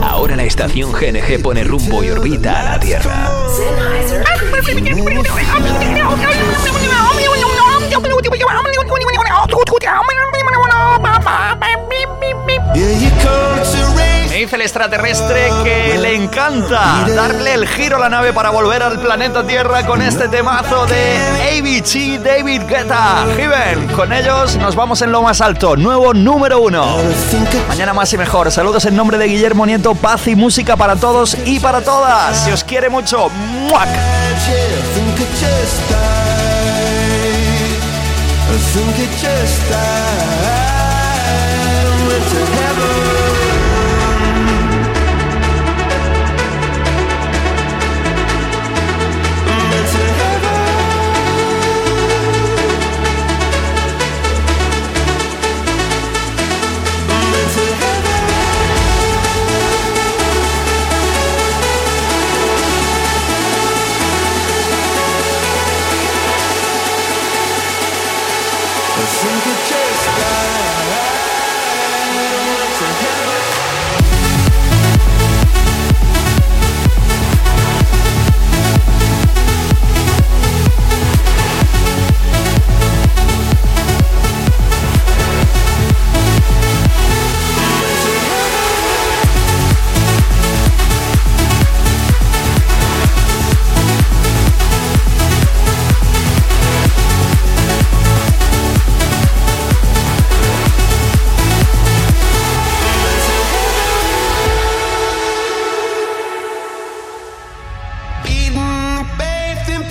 Ahora la estación GNG pone rumbo y orbita a la Tierra. El extraterrestre que le encanta darle el giro a la nave para volver al planeta Tierra con este temazo de ABG David Guetta. Given, con ellos nos vamos en lo más alto, nuevo número uno. Mañana más y mejor. Saludos en nombre de Guillermo Nieto, paz y música para todos y para todas. Si os quiere mucho, ¡muac!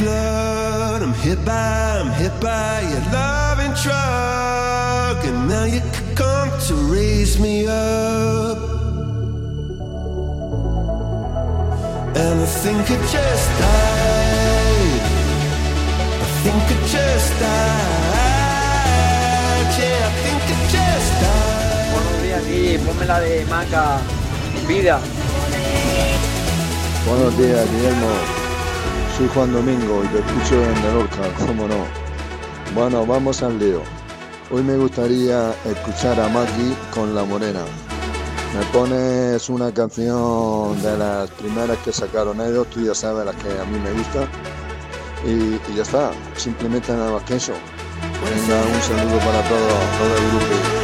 Blood. I'm hit by, I'm hit by your loving truck. And now you come to raise me up. And I think I just died. I think I just died. Yeah, I think I just died. Buenos días, Guille. Ponme la de Maca. Vida. Buenos días, Guillermo. Soy Juan Domingo y te escucho en Lorca, cómo no. Bueno, vamos al lío. Hoy me gustaría escuchar a Maggie con La Morena. Me pones una canción de las primeras que sacaron ellos, tú ya sabes las que a mí me gustan. Y, ya está, simplemente nada más que eso. Venga, un saludo para todo, todo el grupo.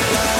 life.